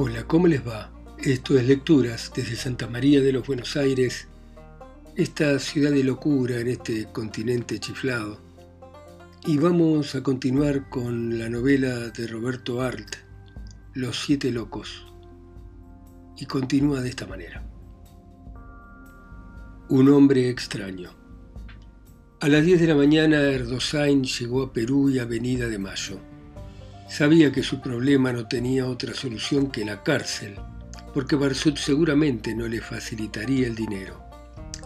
Hola, ¿cómo les va? Esto es Lecturas desde Santa María de los Buenos Aires, esta ciudad de locura en este continente chiflado. Y vamos a continuar con la novela de Roberto Arlt, Los Siete Locos. Y continúa de esta manera. Un hombre extraño. A las 10 de la mañana Erdosain llegó a Perú y Avenida de Mayo. Sabía que su problema no tenía otra solución que la cárcel, porque Barsut seguramente no le facilitaría el dinero.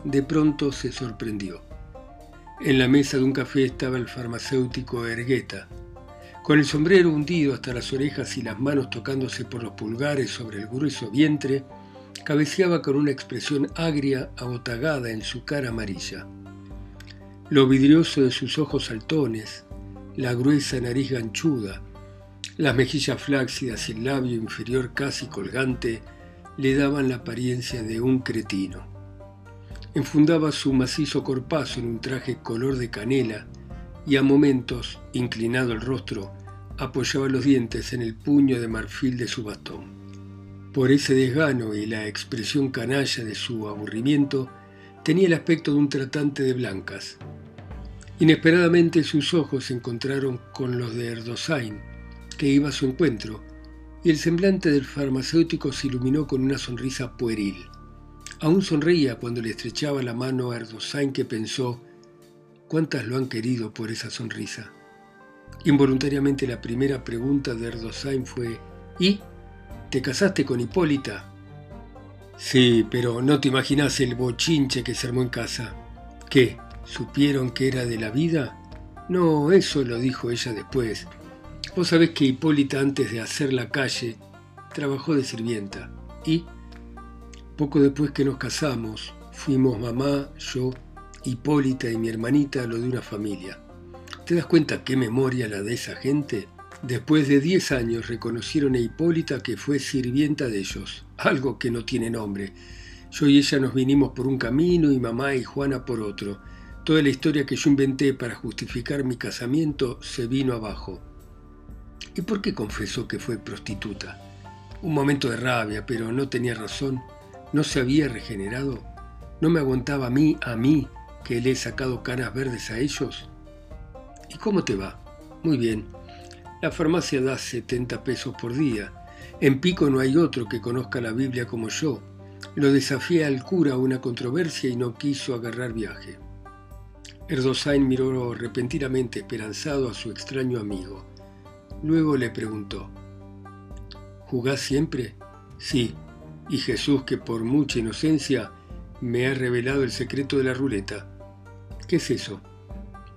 De pronto se sorprendió. En la mesa de un café estaba el farmacéutico Ergueta, con el sombrero hundido hasta las orejas y las manos tocándose por los pulgares sobre el grueso vientre, cabeceaba con una expresión agria abotagada en su cara amarilla. Lo vidrioso de sus ojos saltones, la gruesa nariz ganchuda, las mejillas flácidas y el labio inferior casi colgante le daban la apariencia de un cretino. Enfundaba su macizo corpazo en un traje color de canela y a momentos, inclinado el rostro, apoyaba los dientes en el puño de marfil de su bastón. Por ese desgano y la expresión canalla de su aburrimiento, tenía el aspecto de un tratante de blancas. Inesperadamente sus ojos se encontraron con los de Erdosain, que iba a su encuentro, y el semblante del farmacéutico se iluminó con una sonrisa pueril. Aún sonreía cuando le estrechaba la mano a Erdosain que pensó, ¿cuántas lo han querido por esa sonrisa? Involuntariamente la primera pregunta de Erdosain fue, ¿y? ¿Te casaste con Hipólita? Sí, pero no te imaginas el bochinche que se armó en casa. ¿Qué? ¿Supieron que era de la vida? No, eso lo dijo ella después. Vos sabés que Hipólita antes de hacer la calle trabajó de sirvienta y poco después que nos casamos fuimos mamá, yo, Hipólita y mi hermanita lo de una familia. ¿Te das cuenta qué memoria la de esa gente? Después de 10 años reconocieron a Hipólita que fue sirvienta de ellos, algo que no tiene nombre. Yo y ella nos vinimos por un camino y mamá y Juana por otro. Toda la historia que yo inventé para justificar mi casamiento se vino abajo. ¿Y por qué confesó que fue prostituta? Un momento de rabia, pero no tenía razón. ¿No se había regenerado? ¿No me aguantaba a mí, a mí, que le he sacado caras verdes a ellos? ¿Y cómo te va? Muy bien. La farmacia da 70 pesos por día. En Pico no hay otro que conozca la Biblia como yo. Lo desafié al cura a una controversia y no quiso agarrar viaje. Erdosain miró repentinamente esperanzado a su extraño amigo. Luego le preguntó, ¿Jugás siempre? Sí, y Jesús que por mucha inocencia me ha revelado el secreto de la ruleta. ¿Qué es eso?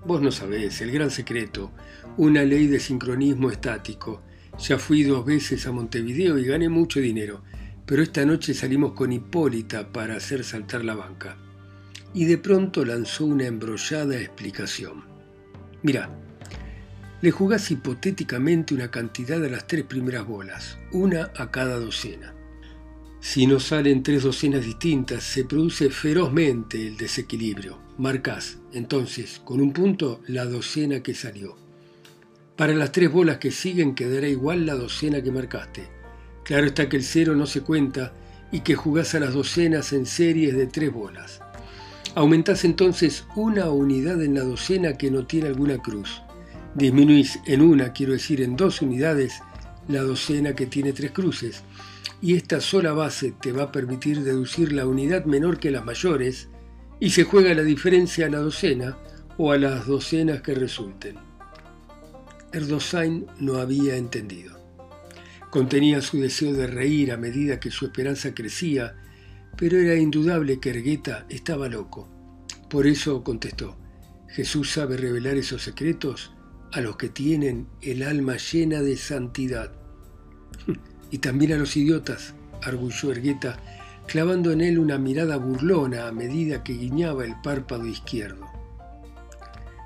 Vos no sabés, el gran secreto, una ley de sincronismo estático. Ya fui dos veces a Montevideo y gané mucho dinero, pero esta noche salimos con Hipólita para hacer saltar la banca. Y de pronto lanzó una embrollada explicación. Mira, le jugás hipotéticamente una cantidad a las tres primeras bolas, una a cada docena. Si no salen tres docenas distintas, se produce ferozmente el desequilibrio. Marcás, entonces, con un punto, la docena que salió. Para las tres bolas que siguen quedará igual la docena que marcaste. Claro está que el cero no se cuenta y que jugás a las docenas en series de tres bolas. Aumentás entonces una unidad en la docena que no tiene alguna cruz disminuís en una, quiero decir en dos unidades, la docena que tiene tres cruces, y esta sola base te va a permitir deducir la unidad menor que las mayores, y se juega la diferencia a la docena o a las docenas que resulten. Erdosain no había entendido. Contenía su deseo de reír a medida que su esperanza crecía, pero era indudable que Ergueta estaba loco. Por eso contestó, ¿Jesús sabe revelar esos secretos? A los que tienen el alma llena de santidad. Y también a los idiotas, arguyó Ergueta, clavando en él una mirada burlona a medida que guiñaba el párpado izquierdo.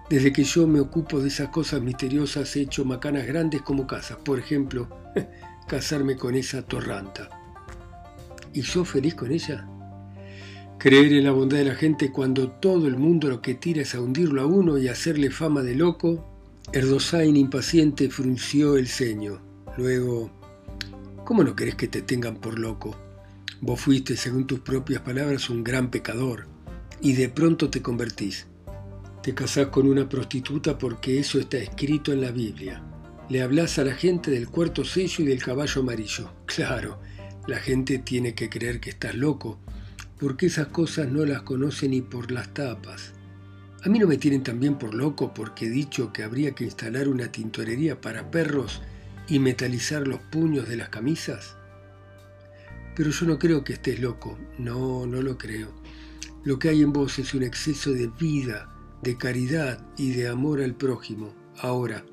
Desde que yo me ocupo de esas cosas misteriosas he hecho macanas grandes como casas, por ejemplo, casarme con esa torranta. ¿Y yo feliz con ella? Creer en la bondad de la gente cuando todo el mundo lo que tira es a hundirlo a uno y hacerle fama de loco, Erdosain impaciente frunció el ceño. Luego, ¿Cómo no querés que te tengan por loco? Vos fuiste, según tus propias palabras, un gran pecador y de pronto te convertís. Te casás con una prostituta porque eso está escrito en la Biblia. Le hablas a la gente del cuarto sello y del caballo amarillo. Claro, la gente tiene que creer que estás loco, porque esas cosas no las conoce ni por las tapas. A mí no me tienen también por loco porque he dicho que habría que instalar una tintorería para perros y metalizar los puños de las camisas. Pero yo no creo que estés loco, no, no lo creo. Lo que hay en vos es un exceso de vida, de caridad y de amor al prójimo. Ahora,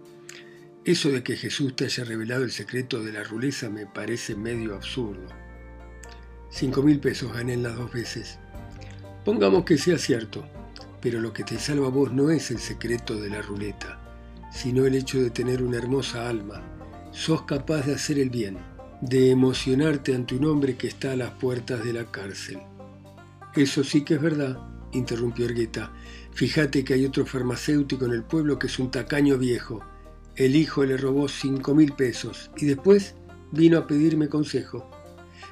eso de que Jesús te haya revelado el secreto de la ruleza me parece medio absurdo. Cinco mil pesos gané en las dos veces. Pongamos que sea cierto, pero lo que te salva a vos no es el secreto de la ruleta, sino el hecho de tener una hermosa alma. Sos capaz de hacer el bien, de emocionarte ante un hombre que está a las puertas de la cárcel. Eso sí que es verdad, interrumpió Ergueta. Fíjate que hay otro farmacéutico en el pueblo que es un tacaño viejo. El hijo le robó cinco mil pesos y después vino a pedirme consejo.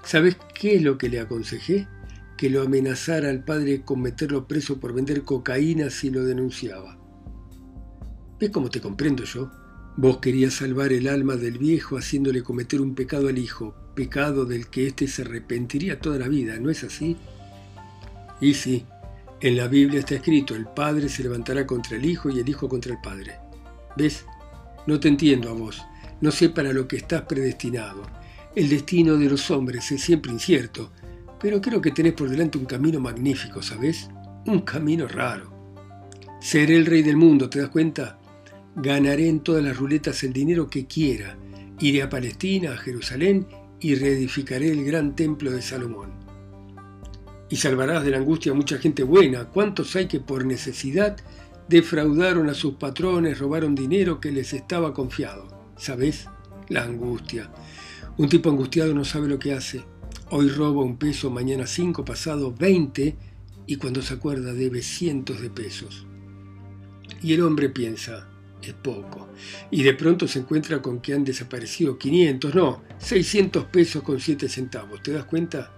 ¿Sabes qué es lo que le aconsejé? Que lo amenazara al padre con meterlo preso por vender cocaína si lo denunciaba. ¿Ves cómo te comprendo yo? Vos querías salvar el alma del viejo haciéndole cometer un pecado al hijo, pecado del que éste se arrepentiría toda la vida, ¿no es así? Y sí, en la Biblia está escrito, el Padre se levantará contra el Hijo y el Hijo contra el Padre. ¿Ves? No te entiendo a vos, no sé para lo que estás predestinado. El destino de los hombres es siempre incierto, pero creo que tenés por delante un camino magnífico, ¿sabes? Un camino raro. Seré el rey del mundo, ¿te das cuenta? Ganaré en todas las ruletas el dinero que quiera. Iré a Palestina, a Jerusalén y reedificaré el gran templo de Salomón y salvarás de la angustia a mucha gente buena. ¿Cuántos hay que por necesidad defraudaron a sus patrones, robaron dinero que les estaba confiado? ¿Sabes? La angustia. Un tipo angustiado no sabe lo que hace. Hoy roba un peso, mañana cinco, pasado veinte, y cuando se acuerda debe cientos de pesos. Y el hombre piensa, es poco. Y de pronto se encuentra con que han desaparecido 500, no, 600 pesos con 7 centavos. ¿Te das cuenta?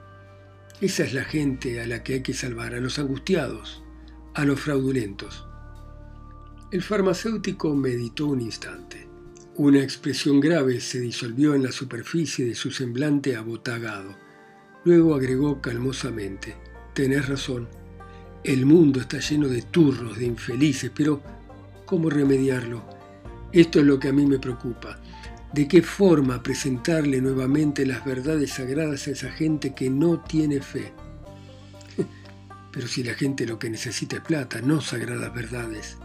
Esa es la gente a la que hay que salvar, a los angustiados, a los fraudulentos. El farmacéutico meditó un instante. Una expresión grave se disolvió en la superficie de su semblante abotagado. Luego agregó calmosamente, Tenés razón, el mundo está lleno de turros, de infelices, pero ¿cómo remediarlo? Esto es lo que a mí me preocupa de qué forma presentarle nuevamente las verdades sagradas a esa gente que no tiene fe. Pero si la gente lo que necesita es plata, no sagradas verdades.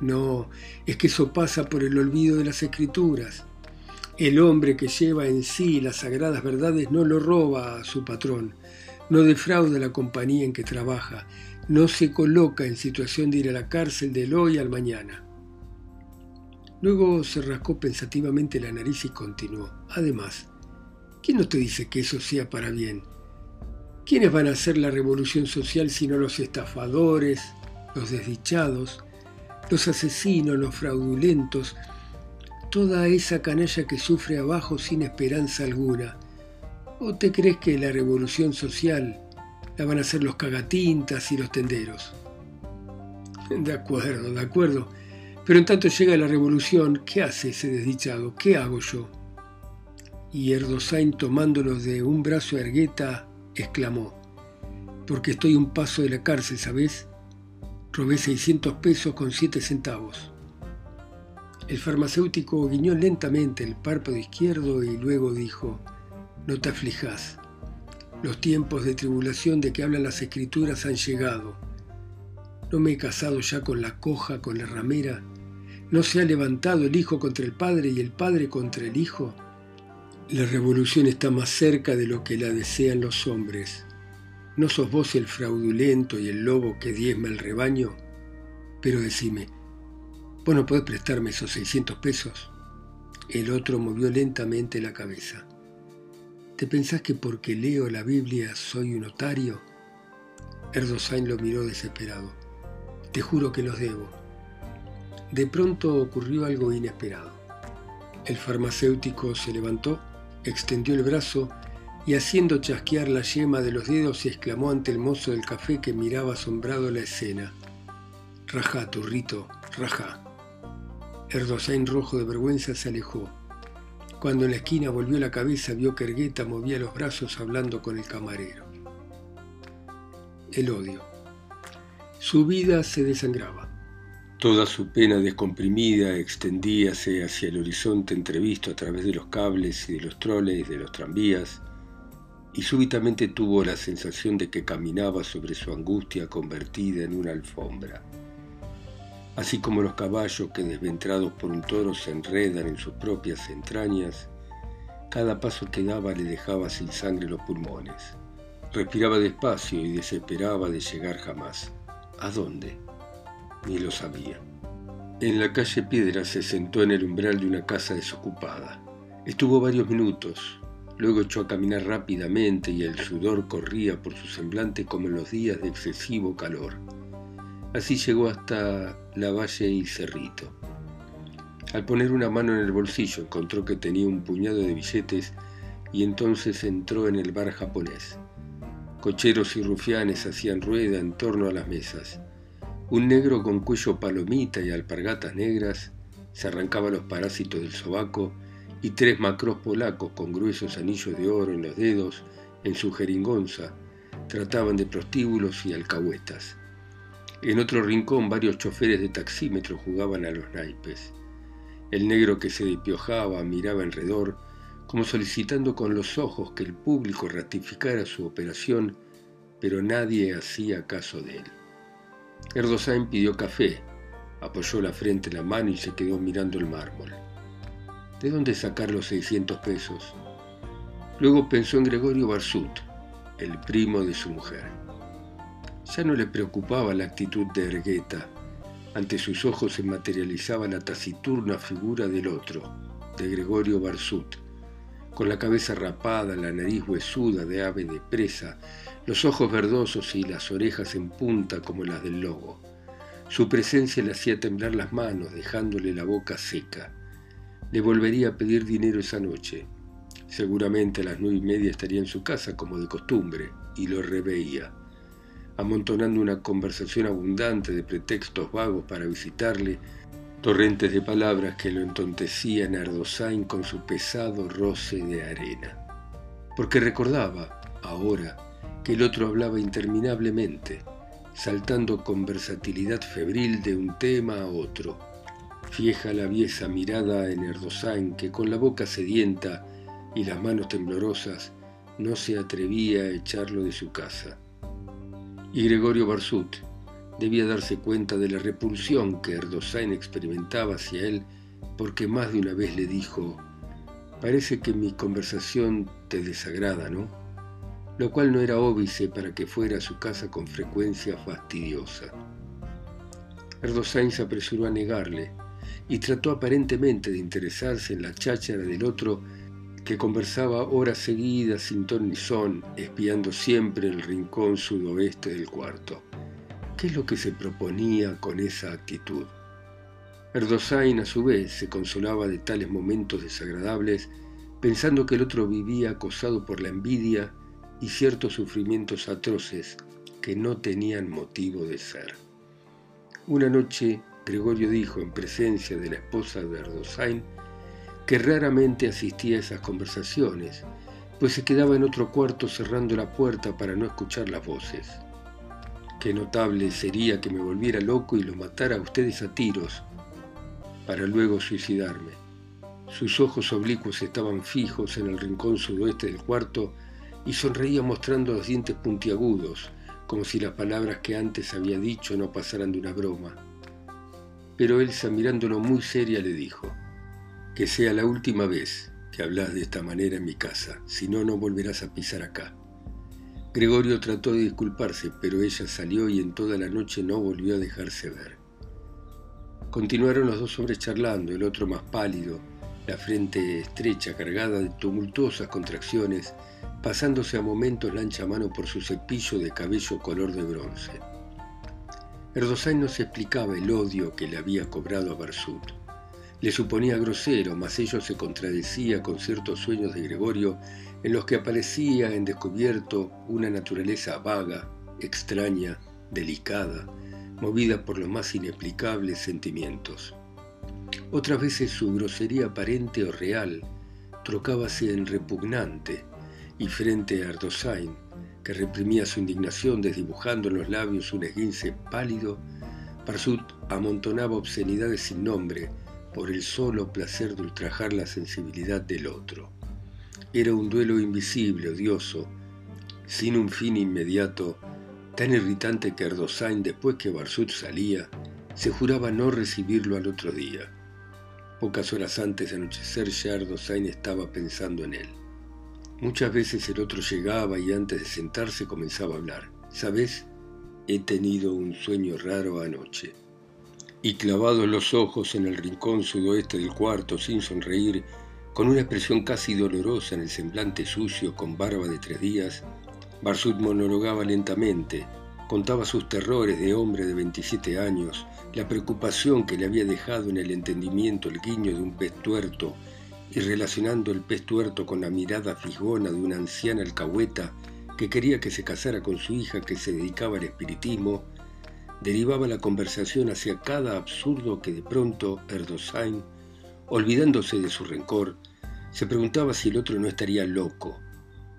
No, es que eso pasa por el olvido de las escrituras. El hombre que lleva en sí las sagradas verdades no lo roba a su patrón, no defrauda la compañía en que trabaja, no se coloca en situación de ir a la cárcel del hoy al mañana. Luego se rascó pensativamente la nariz y continuó. Además, ¿quién no te dice que eso sea para bien? ¿Quiénes van a hacer la revolución social sino los estafadores, los desdichados, los asesinos, los fraudulentos, toda esa canalla que sufre abajo sin esperanza alguna? ¿O te crees que la revolución social la van a hacer los cagatintas y los tenderos? De acuerdo, de acuerdo pero en tanto llega la revolución, ¿qué hace ese desdichado? ¿Qué hago yo? Y Erdosain, tomándolo de un brazo a Ergueta, exclamó, porque estoy un paso de la cárcel, ¿sabes? Robé 600 pesos con 7 centavos. El farmacéutico guiñó lentamente el párpado izquierdo y luego dijo, no te aflijas. Los tiempos de tribulación de que hablan las escrituras han llegado. No me he casado ya con la coja, con la ramera, ¿No se ha levantado el Hijo contra el Padre y el Padre contra el Hijo? La revolución está más cerca de lo que la desean los hombres. ¿No sos vos el fraudulento y el lobo que diezma el rebaño? Pero decime, ¿vos no podés prestarme esos 600 pesos? El otro movió lentamente la cabeza. ¿Te pensás que porque leo la Biblia soy un otario? Erdosain lo miró desesperado. Te juro que los debo. De pronto ocurrió algo inesperado. El farmacéutico se levantó, extendió el brazo y haciendo chasquear la yema de los dedos exclamó ante el mozo del café que miraba asombrado la escena. Rajá, turrito, rajá. Erdosain rojo de vergüenza se alejó. Cuando en la esquina volvió la cabeza vio que Ergueta movía los brazos hablando con el camarero. El odio. Su vida se desangraba. Toda su pena descomprimida extendíase hacia el horizonte entrevisto a través de los cables y de los troles de los tranvías, y súbitamente tuvo la sensación de que caminaba sobre su angustia convertida en una alfombra. Así como los caballos que desventrados por un toro se enredan en sus propias entrañas, cada paso que daba le dejaba sin sangre los pulmones. Respiraba despacio y desesperaba de llegar jamás. ¿A dónde? Ni lo sabía. En la calle Piedra se sentó en el umbral de una casa desocupada. Estuvo varios minutos, Luego echó a caminar rápidamente y el sudor corría por su semblante como en los días de excesivo calor. Así llegó hasta la valle y Cerrito. Al poner una mano en el bolsillo encontró que tenía un puñado de billetes y entonces entró en el bar japonés. Cocheros y rufianes hacían rueda en torno a las mesas. Un negro con cuello palomita y alpargatas negras se arrancaba los parásitos del sobaco y tres macros polacos con gruesos anillos de oro en los dedos, en su jeringonza, trataban de prostíbulos y alcahuetas. En otro rincón varios choferes de taxímetro jugaban a los naipes. El negro que se depiojaba miraba alrededor, como solicitando con los ojos que el público ratificara su operación, pero nadie hacía caso de él. Erdosain pidió café, apoyó la frente en la mano y se quedó mirando el mármol. ¿De dónde sacar los 600 pesos? Luego pensó en Gregorio Barsut, el primo de su mujer. Ya no le preocupaba la actitud de Ergueta. Ante sus ojos se materializaba la taciturna figura del otro, de Gregorio Barsut, con la cabeza rapada, la nariz huesuda de ave de presa, los ojos verdosos y las orejas en punta como las del lobo. Su presencia le hacía temblar las manos, dejándole la boca seca. Le volvería a pedir dinero esa noche. Seguramente a las nueve y media estaría en su casa como de costumbre, y lo reveía, amontonando una conversación abundante de pretextos vagos para visitarle, torrentes de palabras que lo entontecían a Ardosain con su pesado roce de arena. Porque recordaba, ahora, que el otro hablaba interminablemente, saltando con versatilidad febril de un tema a otro, Fieja la aviesa mirada en Erdosain, que con la boca sedienta y las manos temblorosas no se atrevía a echarlo de su casa. Y Gregorio Barsut debía darse cuenta de la repulsión que Erdosain experimentaba hacia él, porque más de una vez le dijo, parece que mi conversación te desagrada, ¿no? Lo cual no era óbice para que fuera a su casa con frecuencia fastidiosa. Erdosain se apresuró a negarle, y trató aparentemente de interesarse en la cháchara del otro que conversaba horas seguidas sin ton ni son, espiando siempre el rincón sudoeste del cuarto. ¿Qué es lo que se proponía con esa actitud? Erdosain a su vez se consolaba de tales momentos desagradables pensando que el otro vivía acosado por la envidia y ciertos sufrimientos atroces que no tenían motivo de ser. Una noche Gregorio dijo en presencia de la esposa de Erdosain que raramente asistía a esas conversaciones, pues se quedaba en otro cuarto cerrando la puerta para no escuchar las voces. Qué notable sería que me volviera loco y lo matara a ustedes a tiros, para luego suicidarme. Sus ojos oblicuos estaban fijos en el rincón sudoeste del cuarto y sonreía mostrando los dientes puntiagudos, como si las palabras que antes había dicho no pasaran de una broma pero Elsa mirándolo muy seria le dijo, que sea la última vez que hablas de esta manera en mi casa, si no, no volverás a pisar acá. Gregorio trató de disculparse, pero ella salió y en toda la noche no volvió a dejarse ver. Continuaron los dos hombres charlando, el otro más pálido, la frente estrecha, cargada de tumultuosas contracciones, pasándose a momentos la ancha mano por su cepillo de cabello color de bronce. Erdosain no se explicaba el odio que le había cobrado a Barsut. Le suponía grosero, mas ello se contradecía con ciertos sueños de Gregorio en los que aparecía en descubierto una naturaleza vaga, extraña, delicada, movida por los más inexplicables sentimientos. Otras veces su grosería aparente o real trocábase en repugnante, y frente a Ardosain, que reprimía su indignación desdibujando en los labios un esguince pálido, Parsut amontonaba obscenidades sin nombre por el solo placer de ultrajar la sensibilidad del otro. Era un duelo invisible, odioso, sin un fin inmediato, tan irritante que Ardosain, después que Barsut salía, se juraba no recibirlo al otro día. Pocas horas antes de anochecer ya Ardosain estaba pensando en él. Muchas veces el otro llegaba y antes de sentarse comenzaba a hablar. ¿Sabes? He tenido un sueño raro anoche. Y clavados los ojos en el rincón sudoeste del cuarto, sin sonreír, con una expresión casi dolorosa en el semblante sucio, con barba de tres días, Barsut monologaba lentamente, contaba sus terrores de hombre de 27 años, la preocupación que le había dejado en el entendimiento el guiño de un pez tuerto y relacionando el pez tuerto con la mirada fijona de una anciana alcahueta que quería que se casara con su hija que se dedicaba al espiritismo, derivaba la conversación hacia cada absurdo que de pronto Erdosain, olvidándose de su rencor, se preguntaba si el otro no estaría loco.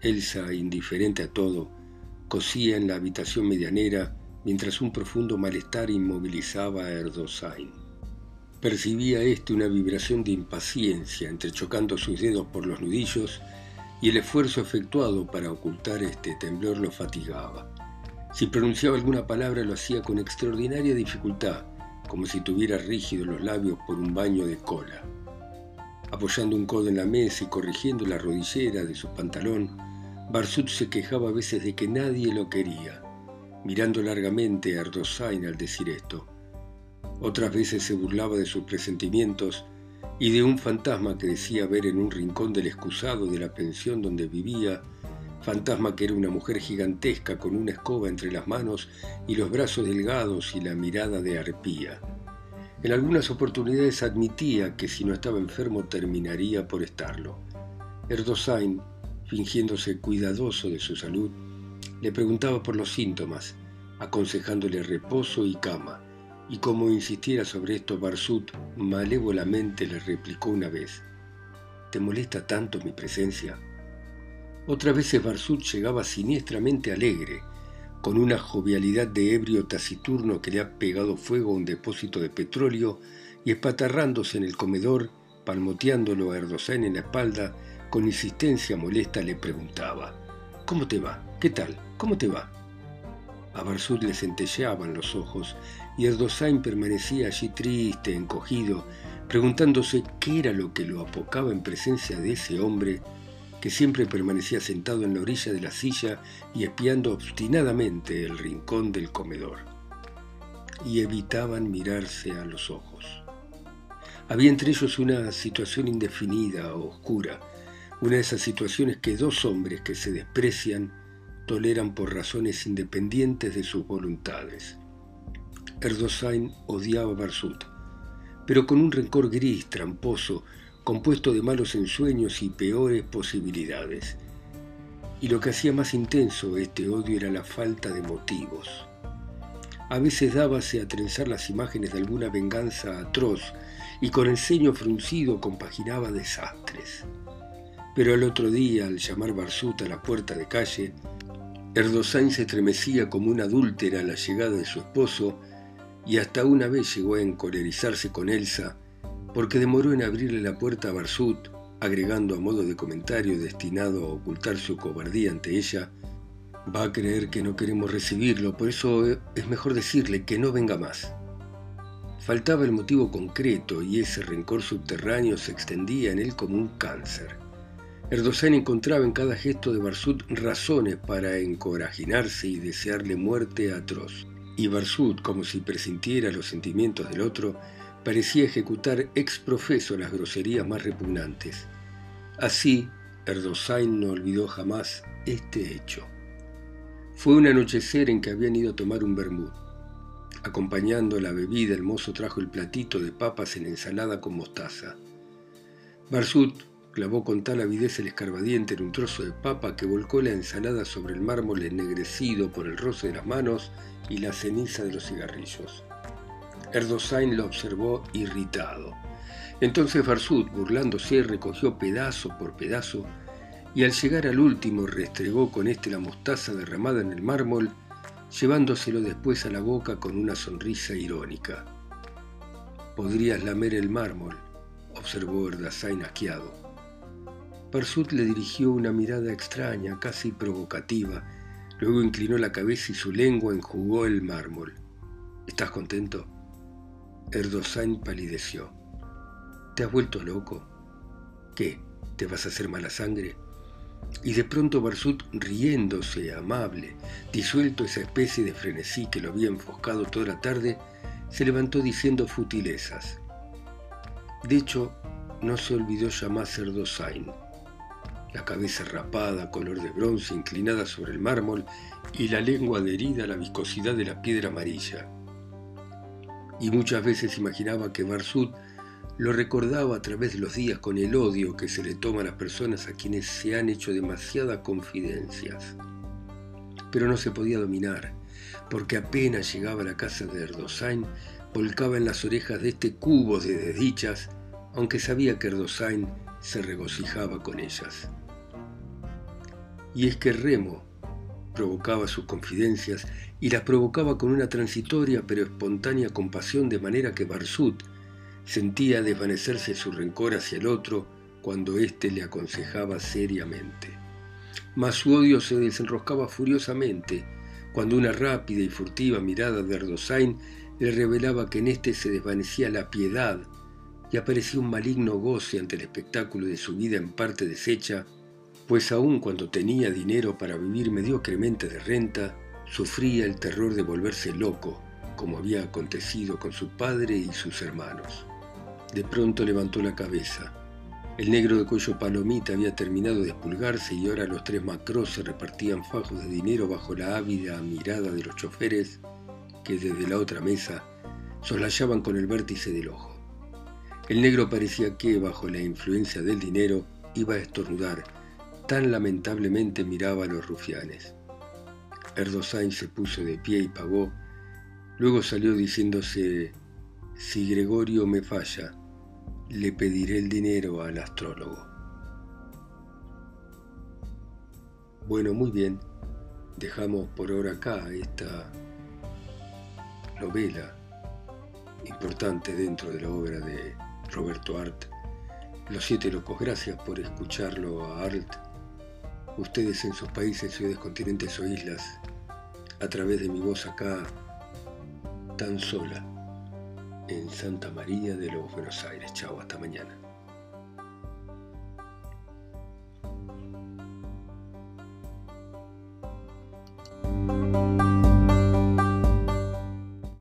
Elsa, indiferente a todo, cosía en la habitación medianera mientras un profundo malestar inmovilizaba a Erdosain. Percibía éste una vibración de impaciencia entrechocando sus dedos por los nudillos y el esfuerzo efectuado para ocultar este temblor lo fatigaba. Si pronunciaba alguna palabra lo hacía con extraordinaria dificultad, como si tuviera rígidos los labios por un baño de cola. Apoyando un codo en la mesa y corrigiendo la rodillera de su pantalón, Barsut se quejaba a veces de que nadie lo quería, mirando largamente a Ardosain al decir esto. Otras veces se burlaba de sus presentimientos y de un fantasma que decía ver en un rincón del excusado de la pensión donde vivía, fantasma que era una mujer gigantesca con una escoba entre las manos y los brazos delgados y la mirada de arpía. En algunas oportunidades admitía que si no estaba enfermo terminaría por estarlo. Erdosain, fingiéndose cuidadoso de su salud, le preguntaba por los síntomas, aconsejándole reposo y cama y como insistiera sobre esto, Barsut malévolamente le replicó una vez, ¿te molesta tanto mi presencia? Otras veces Barsut llegaba siniestramente alegre, con una jovialidad de ebrio taciturno que le ha pegado fuego a un depósito de petróleo y espatarrándose en el comedor, palmoteándolo a Erdosain en la espalda, con insistencia molesta le preguntaba, ¿Cómo te va? ¿Qué tal? ¿Cómo te va? A Barsut le centelleaban los ojos y Erdosain permanecía allí triste, encogido, preguntándose qué era lo que lo apocaba en presencia de ese hombre que siempre permanecía sentado en la orilla de la silla y espiando obstinadamente el rincón del comedor. Y evitaban mirarse a los ojos. Había entre ellos una situación indefinida, oscura, una de esas situaciones que dos hombres que se desprecian toleran por razones independientes de sus voluntades. Erdosain odiaba a Barsut, pero con un rencor gris, tramposo, compuesto de malos ensueños y peores posibilidades. Y lo que hacía más intenso este odio era la falta de motivos. A veces dábase a trenzar las imágenes de alguna venganza atroz y con el ceño fruncido compaginaba desastres. Pero al otro día, al llamar Barsut a la puerta de calle, Erdosain se estremecía como una adúltera a la llegada de su esposo y hasta una vez llegó a encolerizarse con Elsa porque demoró en abrirle la puerta a Barsut, agregando a modo de comentario destinado a ocultar su cobardía ante ella, va a creer que no queremos recibirlo, por eso es mejor decirle que no venga más. Faltaba el motivo concreto y ese rencor subterráneo se extendía en él como un cáncer. Erdogan encontraba en cada gesto de Barsut razones para encorajinarse y desearle muerte atroz y Barsut, como si presintiera los sentimientos del otro, parecía ejecutar ex profeso las groserías más repugnantes. Así, Erdosain no olvidó jamás este hecho. Fue un anochecer en que habían ido a tomar un vermut. Acompañando la bebida, el mozo trajo el platito de papas en ensalada con mostaza. Barsut clavó con tal avidez el escarbadiente en un trozo de papa que volcó la ensalada sobre el mármol ennegrecido por el roce de las manos y la ceniza de los cigarrillos. Erdosain lo observó irritado. Entonces Barsut, burlándose, recogió pedazo por pedazo y al llegar al último restregó con este la mostaza derramada en el mármol llevándoselo después a la boca con una sonrisa irónica. Podrías lamer el mármol, observó Erdazain asqueado. Parsut le dirigió una mirada extraña, casi provocativa. Luego inclinó la cabeza y su lengua enjugó el mármol. ¿Estás contento? Erdosain palideció. ¿Te has vuelto loco? ¿Qué? ¿Te vas a hacer mala sangre? Y de pronto Barsut, riéndose, amable, disuelto esa especie de frenesí que lo había enfoscado toda la tarde, se levantó diciendo futilezas. De hecho, no se olvidó llamar Cerdosain. La cabeza rapada, color de bronce, inclinada sobre el mármol, y la lengua adherida a la viscosidad de la piedra amarilla. Y muchas veces imaginaba que Barsut lo recordaba a través de los días con el odio que se le toma a las personas a quienes se han hecho demasiadas confidencias. Pero no se podía dominar, porque apenas llegaba a la casa de Erdosain, volcaba en las orejas de este cubo de desdichas, aunque sabía que Erdosain se regocijaba con ellas. Y es que Remo provocaba sus confidencias y las provocaba con una transitoria pero espontánea compasión de manera que Barsut, Sentía desvanecerse su rencor hacia el otro cuando éste le aconsejaba seriamente. Mas su odio se desenroscaba furiosamente cuando una rápida y furtiva mirada de Erdosain le revelaba que en éste se desvanecía la piedad y aparecía un maligno goce ante el espectáculo de su vida en parte deshecha, pues aun cuando tenía dinero para vivir mediocremente de renta, sufría el terror de volverse loco, como había acontecido con su padre y sus hermanos. De pronto levantó la cabeza. El negro de cuello palomita había terminado de espulgarse y ahora los tres macros se repartían fajos de dinero bajo la ávida mirada de los choferes que desde la otra mesa soslayaban con el vértice del ojo. El negro parecía que, bajo la influencia del dinero, iba a estornudar. Tan lamentablemente miraba a los rufianes. Erdosain se puso de pie y pagó. Luego salió diciéndose, si Gregorio me falla, le pediré el dinero al astrólogo. Bueno, muy bien. Dejamos por ahora acá esta novela importante dentro de la obra de Roberto Art. Los Siete Locos, gracias por escucharlo a Art ustedes en sus países, ciudades, continentes o islas, a través de mi voz acá, tan sola, en Santa María de los Buenos Aires. Chao, hasta mañana.